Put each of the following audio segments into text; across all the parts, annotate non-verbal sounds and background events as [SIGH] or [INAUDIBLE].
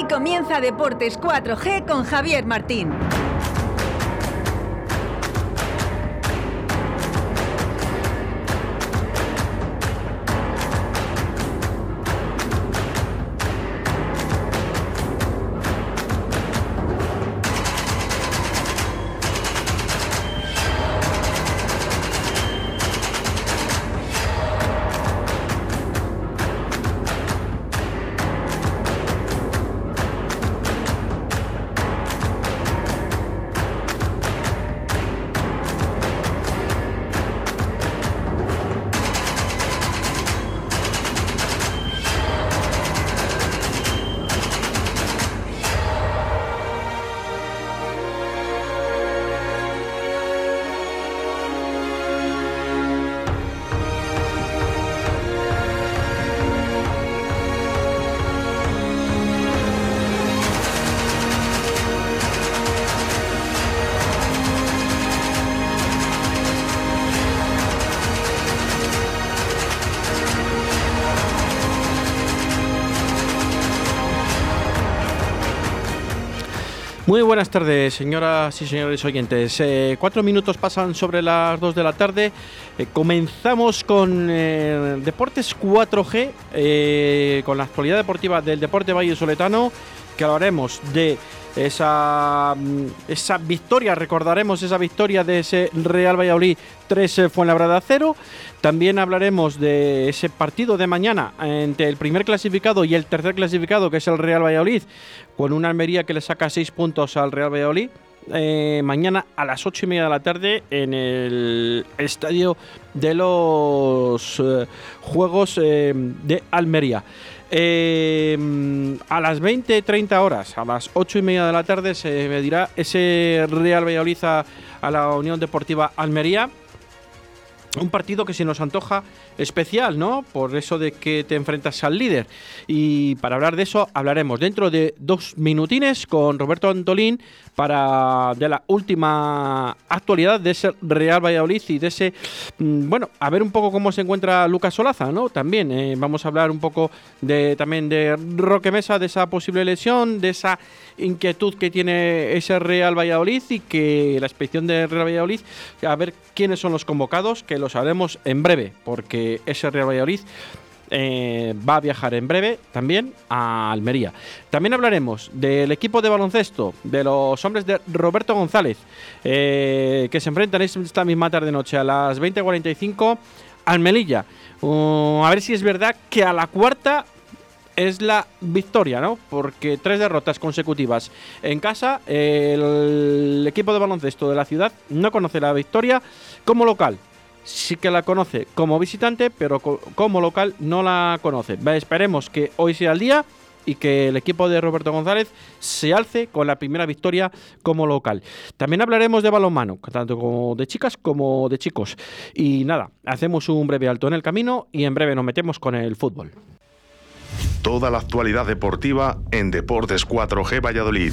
Aquí comienza Deportes 4G con Javier Martín. Muy buenas tardes, señoras y señores oyentes. Eh, cuatro minutos pasan sobre las dos de la tarde. Eh, comenzamos con eh, Deportes 4G, con la actualidad deportiva del Deporte Valle Soletano, que hablaremos de esa, mm, esa victoria, recordaremos esa victoria de ese Real Valladolid 3 Fuenlabrada 0. También hablaremos de ese partido de mañana entre el primer clasificado y el tercer clasificado, que es el Real Valladolid, con una Almería que le saca 6 puntos al Real Valladolid. Eh, mañana a las 8 y media de la tarde en el estadio de los eh, Juegos eh, de Almería. A las 20-30 horas, a las 8 y media de la tarde, se medirá ese Real Valladolid a la Unión Deportiva Almería un partido que se nos antoja especial, ¿no? Por eso de que te enfrentas al líder. Y para hablar de eso hablaremos dentro de dos minutines con Roberto Antolín para de la última actualidad de ese Real Valladolid y de ese, mm, bueno, a ver un poco cómo se encuentra Lucas Solaza, ¿no? También eh, vamos a hablar un poco de también de Roque Mesa, de esa posible lesión, de esa inquietud que tiene ese Real Valladolid y que la expedición de Real Valladolid, a ver quiénes son los convocados, que lo sabremos en breve, porque ese Real Valladolid eh, va a viajar en breve también a Almería. También hablaremos del equipo de baloncesto, de los hombres de Roberto González, eh, que se enfrentan esta misma tarde-noche a las 20.45 al Melilla. Uh, a ver si es verdad que a la cuarta es la victoria, ¿no? Porque tres derrotas consecutivas en casa, el equipo de baloncesto de la ciudad no conoce la victoria como local. Sí que la conoce como visitante, pero como local no la conoce. Esperemos que hoy sea el día y que el equipo de Roberto González se alce con la primera victoria como local. También hablaremos de balonmano, tanto de chicas como de chicos. Y nada, hacemos un breve alto en el camino y en breve nos metemos con el fútbol. Toda la actualidad deportiva en Deportes 4G Valladolid.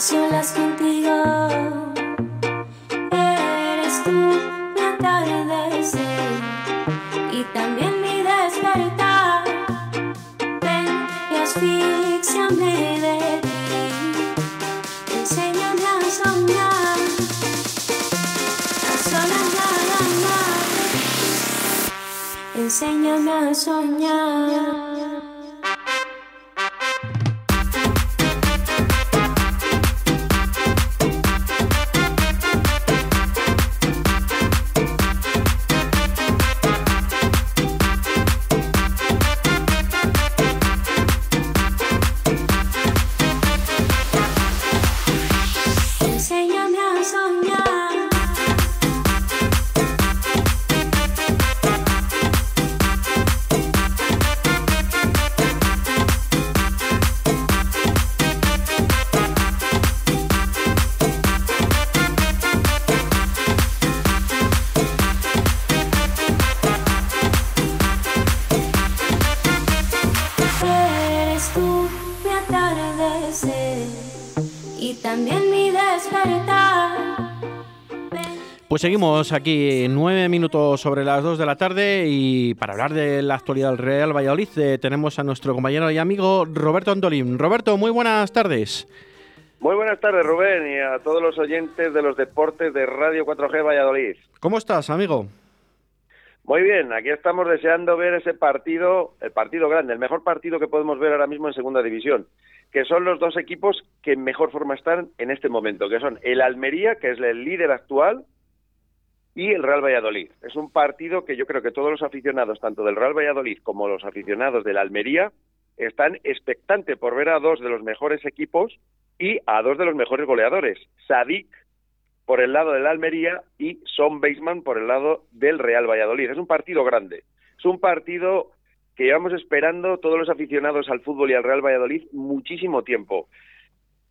solas contigo. Eres tú mi atardecer y también mi despertar. Ven y asfixiame de ti. Enséñame a soñar. A soñar. Enséñame a soñar. Pues seguimos aquí, nueve minutos sobre las dos de la tarde y para hablar de la actualidad del Real Valladolid eh, tenemos a nuestro compañero y amigo Roberto Antolín. Roberto, muy buenas tardes. Muy buenas tardes, Rubén, y a todos los oyentes de los deportes de Radio 4G Valladolid. ¿Cómo estás, amigo? Muy bien, aquí estamos deseando ver ese partido, el partido grande, el mejor partido que podemos ver ahora mismo en Segunda División, que son los dos equipos que en mejor forma están en este momento, que son el Almería, que es el líder actual, y el Real Valladolid. Es un partido que yo creo que todos los aficionados, tanto del Real Valladolid como los aficionados del Almería, están expectantes por ver a dos de los mejores equipos y a dos de los mejores goleadores, Sadik por el lado del Almería y Son Baseman por el lado del Real Valladolid. Es un partido grande, es un partido que llevamos esperando todos los aficionados al fútbol y al Real Valladolid muchísimo tiempo.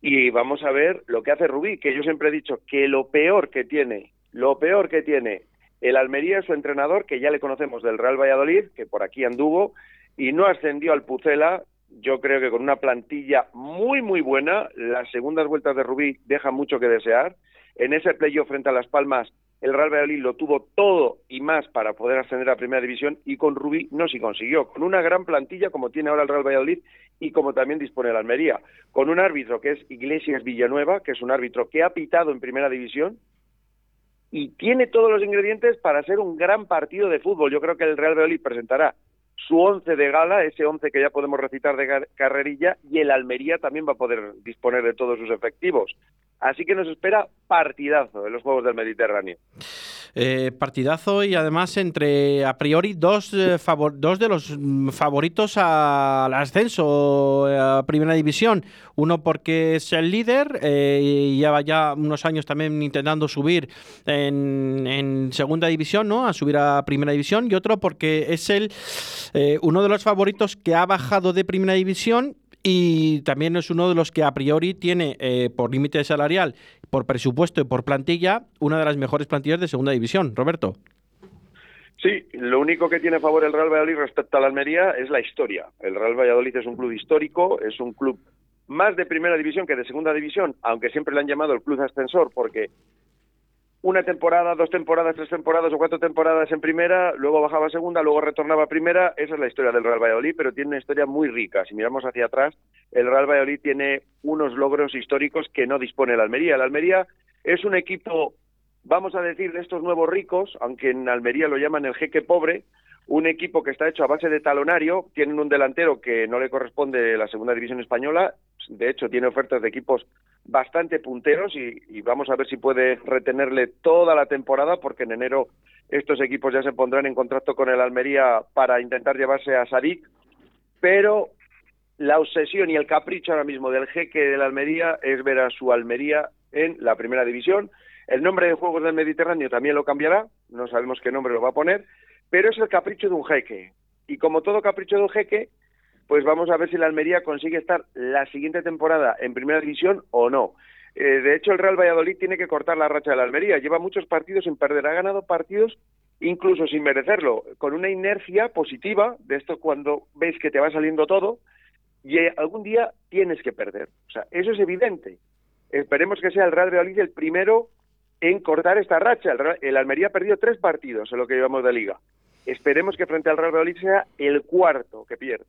Y vamos a ver lo que hace Rubí, que yo siempre he dicho que lo peor que tiene, lo peor que tiene el Almería es su entrenador, que ya le conocemos del Real Valladolid, que por aquí anduvo, y no ascendió al Pucela, yo creo que con una plantilla muy, muy buena. Las segundas vueltas de Rubí dejan mucho que desear. En ese playoff frente a Las Palmas, el Real Valladolid lo tuvo todo y más para poder ascender a Primera División y con Rubí no se consiguió. Con una gran plantilla como tiene ahora el Real Valladolid y como también dispone el Almería. Con un árbitro que es Iglesias Villanueva, que es un árbitro que ha pitado en Primera División y tiene todos los ingredientes para ser un gran partido de fútbol. Yo creo que el Real Valladolid presentará su once de gala, ese once que ya podemos recitar de carrerilla, y el Almería también va a poder disponer de todos sus efectivos. Así que nos espera partidazo en los Juegos del Mediterráneo. Eh, partidazo y además entre a priori dos, eh, favor- dos de los mm, favoritos al ascenso eh, a Primera División. Uno porque es el líder eh, y lleva ya unos años también intentando subir en, en Segunda División, ¿no? A subir a Primera División. Y otro porque es el eh, uno de los favoritos que ha bajado de Primera División y también es uno de los que a priori tiene eh, por límite salarial, por presupuesto y por plantilla una de las mejores plantillas de segunda división. Roberto. Sí, lo único que tiene a favor el Real Valladolid respecto al Almería es la historia. El Real Valladolid es un club histórico, es un club más de primera división que de segunda división, aunque siempre le han llamado el club ascensor porque una temporada, dos temporadas, tres temporadas o cuatro temporadas en primera, luego bajaba a segunda, luego retornaba a primera. Esa es la historia del Real Valladolid, pero tiene una historia muy rica. Si miramos hacia atrás, el Real Valladolid tiene unos logros históricos que no dispone el Almería. El Almería es un equipo, vamos a decir, de estos nuevos ricos, aunque en Almería lo llaman el jeque pobre, un equipo que está hecho a base de talonario, tienen un delantero que no le corresponde la segunda división española, de hecho tiene ofertas de equipos bastante punteros y, y, vamos a ver si puede retenerle toda la temporada porque en enero estos equipos ya se pondrán en contacto con el Almería para intentar llevarse a Sadik, pero la obsesión y el capricho ahora mismo del jeque del Almería es ver a su Almería en la primera división. El nombre de Juegos del Mediterráneo también lo cambiará, no sabemos qué nombre lo va a poner, pero es el capricho de un jeque. Y como todo capricho de un jeque, pues vamos a ver si la Almería consigue estar la siguiente temporada en primera división o no. Eh, de hecho, el Real Valladolid tiene que cortar la racha de la Almería. Lleva muchos partidos sin perder. Ha ganado partidos incluso sin merecerlo, con una inercia positiva de esto cuando ves que te va saliendo todo y algún día tienes que perder. O sea, eso es evidente. Esperemos que sea el Real Valladolid el primero en cortar esta racha. El, Real, el Almería ha perdido tres partidos en lo que llevamos de liga. Esperemos que frente al Real Valladolid sea el cuarto que pierde.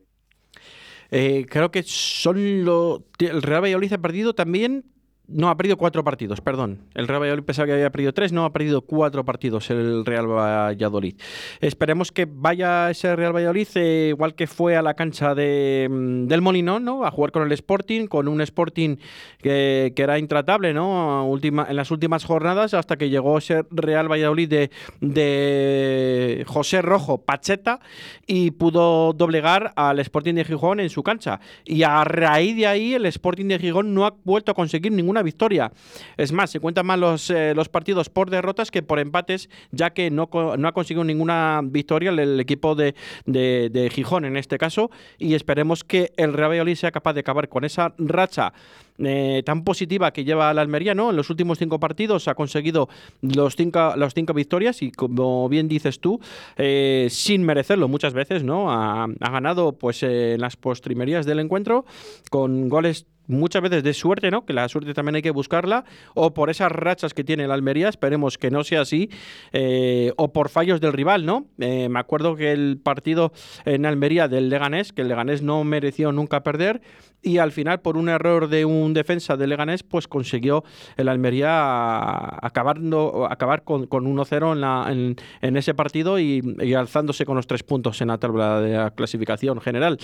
Eh, creo que son lo, el Real Valladolid ha perdido también no, ha perdido cuatro partidos, perdón. El Real Valladolid pensaba que había perdido tres, no, ha perdido cuatro partidos el Real Valladolid. Esperemos que vaya ese Real Valladolid eh, igual que fue a la cancha de, mm, del Molinón, ¿no? A jugar con el Sporting, con un Sporting que, era intratable, ¿no? Última, en las últimas jornadas, hasta que llegó ese Real Valladolid de, de José Rojo Pacheta y pudo doblegar al Sporting de Gijón en su cancha. Y a raíz de ahí, el Sporting de Gijón no ha vuelto a conseguir ninguna victoria. Es más, se cuentan más los, eh, los partidos por derrotas que por empates, ya que no, no ha conseguido ninguna victoria el, equipo de, de, Gijón en este caso. Y esperemos que el Real Valladolid sea capaz de acabar con esa racha eh, tan positiva que lleva la Almería, ¿no? En los últimos cinco partidos ha conseguido los cinco, los cinco victorias y, como bien dices tú, eh, sin merecerlo muchas veces, ¿no? Ha, ganado, pues, en las postrimerías del encuentro con goles muchas veces de suerte, ¿no? Que la suerte también hay que buscarla, o por esas rachas que tiene la Almería, esperemos que no sea así, eh, o por fallos del rival, ¿no? Eh, me acuerdo que el partido en Almería del Leganés, que el Leganés no mereció nunca perder, y al final, por un error de un defensa del Leganés, pues consiguió el Almería acabando, acabar con, con 1-0 en, en, ese partido y, y alzándose con los tres puntos en la tabla de la clasificación general.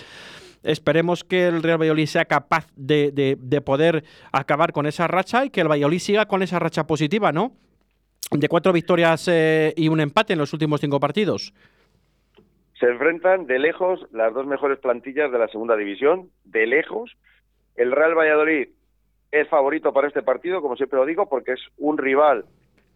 Esperemos que el Real Valladolid sea capaz de, poder acabar con esa racha y que el Valladolid siga con esa racha positiva, ¿no? De cuatro victorias eh, y un empate en los últimos cinco partidos. Se enfrentan de lejos las dos mejores plantillas de la segunda división, de lejos. El Real Valladolid es favorito para este partido, como siempre lo digo, porque es un rival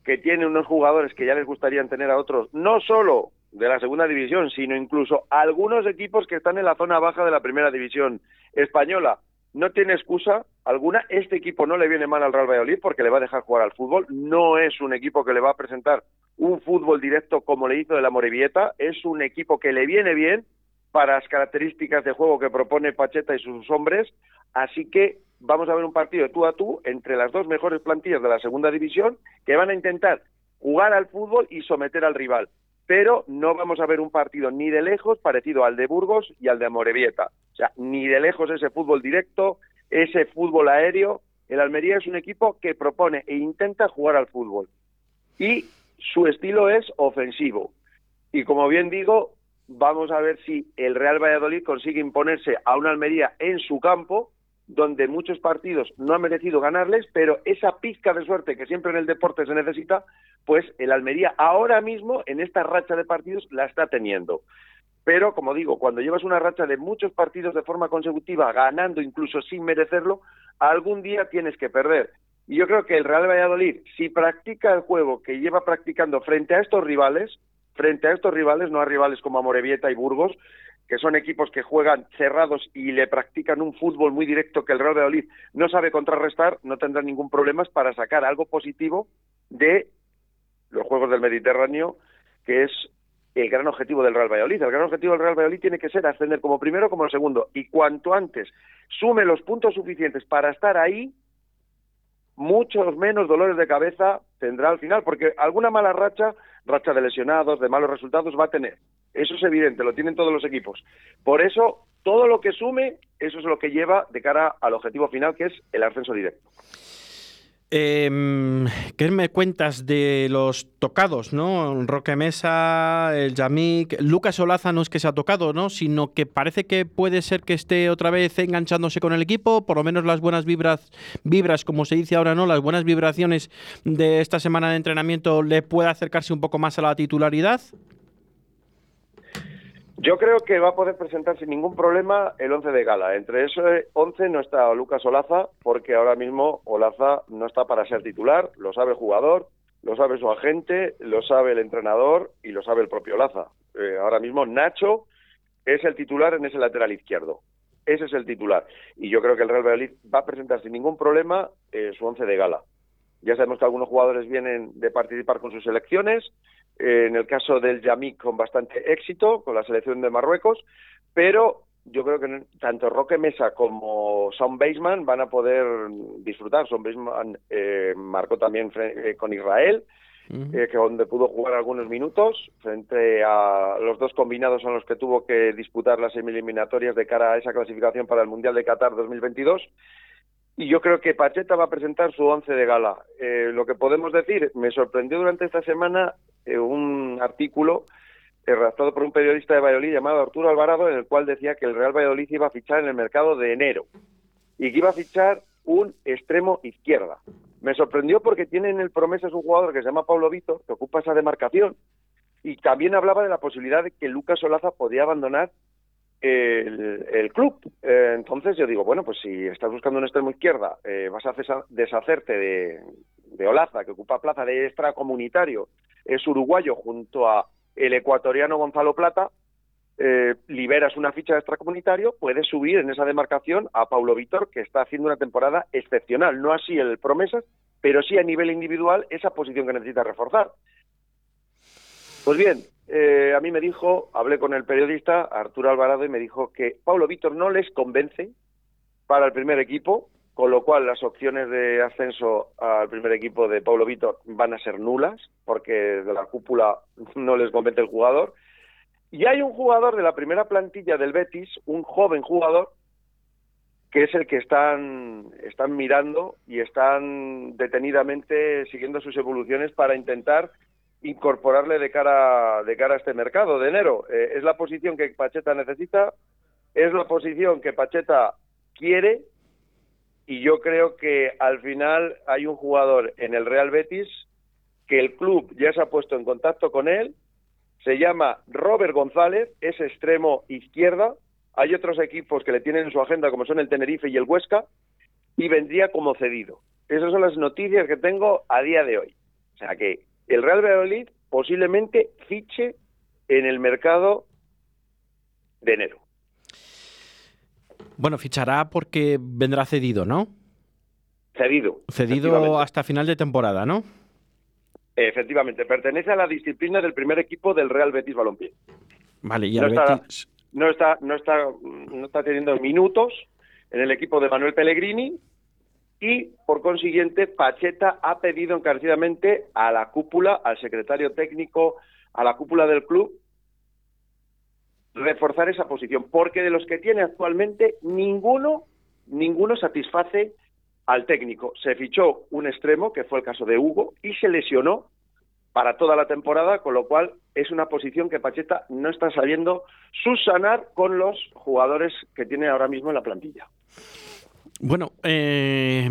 que tiene unos jugadores que ya les gustaría tener a otros, no solo de la segunda división, sino incluso algunos equipos que están en la zona baja de la primera división española. No tiene excusa alguna. Este equipo no le viene mal al Real Valladolid porque le va a dejar jugar al fútbol. No es un equipo que le va a presentar un fútbol directo como le hizo de la Morevieta. Es un equipo que le viene bien para las características de juego que propone Pacheta y sus hombres. Así que vamos a ver un partido tú a tú entre las dos mejores plantillas de la segunda división que van a intentar jugar al fútbol y someter al rival pero no vamos a ver un partido ni de lejos parecido al de Burgos y al de Amorebieta. O sea, ni de lejos ese fútbol directo, ese fútbol aéreo. El Almería es un equipo que propone e intenta jugar al fútbol. Y su estilo es ofensivo. Y como bien digo, vamos a ver si el Real Valladolid consigue imponerse a una Almería en su campo donde muchos partidos no han merecido ganarles, pero esa pizca de suerte que siempre en el deporte se necesita, pues el Almería ahora mismo en esta racha de partidos la está teniendo. Pero, como digo, cuando llevas una racha de muchos partidos de forma consecutiva, ganando incluso sin merecerlo, algún día tienes que perder. Y yo creo que el Real Valladolid, si practica el juego que lleva practicando frente a estos rivales, frente a estos rivales, no a rivales como Amorebieta y Burgos, que son equipos que juegan cerrados y le practican un fútbol muy directo que el Real Valladolid no sabe contrarrestar, no tendrá ningún problema para sacar algo positivo de los Juegos del Mediterráneo, que es el gran objetivo del Real Valladolid. El gran objetivo del Real Valladolid tiene que ser ascender como primero como segundo. Y cuanto antes sume los puntos suficientes para estar ahí, muchos menos dolores de cabeza tendrá al final, porque alguna mala racha, racha de lesionados, de malos resultados va a tener. Eso es evidente, lo tienen todos los equipos. Por eso, todo lo que sume, eso es lo que lleva de cara al objetivo final, que es el ascenso directo. Eh, ¿Qué me cuentas de los tocados, no? Roque Mesa, el Yamik, Lucas Olaza no es que se ha tocado, ¿no? Sino que parece que puede ser que esté otra vez enganchándose con el equipo, por lo menos las buenas vibras, vibras, como se dice ahora, ¿no? Las buenas vibraciones de esta semana de entrenamiento le puede acercarse un poco más a la titularidad. Yo creo que va a poder presentar sin ningún problema el 11 de gala. Entre ese 11 no está Lucas Olaza, porque ahora mismo Olaza no está para ser titular, lo sabe el jugador, lo sabe su agente, lo sabe el entrenador y lo sabe el propio Olaza. Eh, ahora mismo Nacho es el titular en ese lateral izquierdo. Ese es el titular. Y yo creo que el Real Valladolid va a presentar sin ningún problema eh, su 11 de gala. Ya sabemos que algunos jugadores vienen de participar con sus selecciones, en el caso del Yamik con bastante éxito, con la selección de Marruecos, pero yo creo que tanto Roque Mesa como Son Baseman van a poder disfrutar. Son Baseman eh, marcó también eh, con Israel, que donde pudo jugar algunos minutos frente a los dos combinados son los que tuvo que disputar las eliminatorias de cara a esa clasificación para el Mundial de Qatar 2022 y yo creo que Pacheta va a presentar su once de gala. Eh, lo que podemos decir, me sorprendió durante esta semana eh, un artículo eh, redactado por un periodista de Valladolid llamado Arturo Alvarado, en el cual decía que el Real Valladolid iba a fichar en el mercado de enero y que iba a fichar un extremo izquierda. Me sorprendió porque tiene en el promesas un jugador que se llama Pablo Víctor, que ocupa esa demarcación, y también hablaba de la posibilidad de que Lucas Solaza podía abandonar el, club. Eh, entonces yo digo, bueno, pues si estás buscando un extremo izquierda, eh, vas a deshacerte de, de Olaza, que ocupa plaza de extracomunitario, es uruguayo junto a el ecuatoriano Gonzalo Plata, eh, liberas una ficha de extracomunitario, puedes subir en esa demarcación a Paulo Víctor, que está haciendo una temporada excepcional. No así el promesas, pero sí a nivel individual esa posición que necesita reforzar. Pues bien, eh, a mí me dijo, hablé con el periodista Arturo Alvarado y me dijo que Paulo Víctor no les convence para el primer equipo, con lo cual las opciones de ascenso al primer equipo de Paulo Víctor van a ser nulas, porque de la cúpula [LAUGHS] no les convence el jugador. Y hay un jugador de la primera plantilla del Betis, un joven jugador, que es el que están, están mirando y están detenidamente siguiendo sus evoluciones para intentar incorporarle de cara de cara a este mercado de enero. Eh, es la posición que Pacheta necesita, es la posición que Pacheta quiere y yo creo que al final hay un jugador en el Real Betis que el club ya se ha puesto en contacto con él, se llama Robert González, es extremo izquierda, hay otros equipos que le tienen en su agenda como son el Tenerife y el Huesca y vendría como cedido. Esas son las noticias que tengo a día de hoy. O sea que el Real Valladolid posiblemente fiche en el mercado de enero. Bueno, fichará porque vendrá cedido, ¿no? Cedido. Cedido hasta final de temporada, ¿no? Efectivamente, pertenece a la disciplina del primer equipo del Real Betis Balompié. Vale, y No está- Betis- No está, no está, no está teniendo minutos en el equipo de Manuel Pellegrini y, por consiguiente, Pacheta ha pedido encarecidamente a la cúpula, al secretario técnico, a la cúpula del club, reforzar esa posición, porque de los que tiene actualmente, ninguno, ninguno satisface al técnico. Se fichó un extremo, que fue el caso de Hugo, y se lesionó para toda la temporada, con lo cual es una posición que Pacheta no está sabiendo subsanar con los jugadores que tiene ahora mismo en la plantilla. Bueno, eh,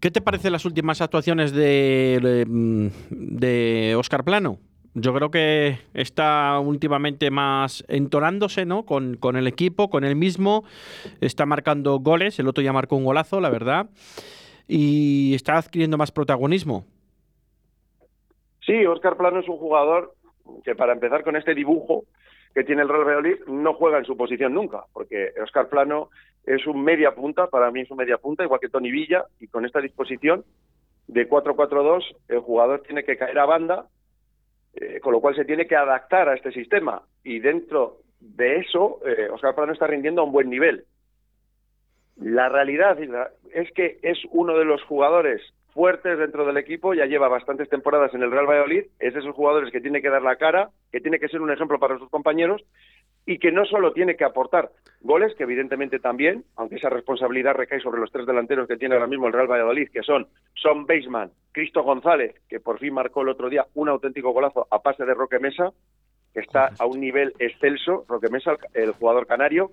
¿qué te parecen las últimas actuaciones de, de, de Oscar Plano? Yo creo que está últimamente más entonándose ¿no? con, con el equipo, con él mismo. Está marcando goles. El otro ya marcó un golazo, la verdad. Y está adquiriendo más protagonismo. Sí, Óscar Plano es un jugador que para empezar con este dibujo que tiene el Real Valladolid no juega en su posición nunca, porque Óscar Plano es un media punta, para mí es un media punta, igual que Tony Villa, y con esta disposición de 4-4-2 el jugador tiene que caer a banda, eh, con lo cual se tiene que adaptar a este sistema, y dentro de eso eh, Óscar Plano está rindiendo a un buen nivel. La realidad es que es uno de los jugadores fuertes dentro del equipo, ya lleva bastantes temporadas en el Real Valladolid, es de esos jugadores que tiene que dar la cara, que tiene que ser un ejemplo para sus compañeros y que no solo tiene que aportar goles, que evidentemente también, aunque esa responsabilidad recae sobre los tres delanteros que tiene ahora mismo el Real Valladolid, que son Son Baseman, Cristo González, que por fin marcó el otro día un auténtico golazo a pase de Roque Mesa, que está a un nivel excelso, Roque Mesa, el jugador canario,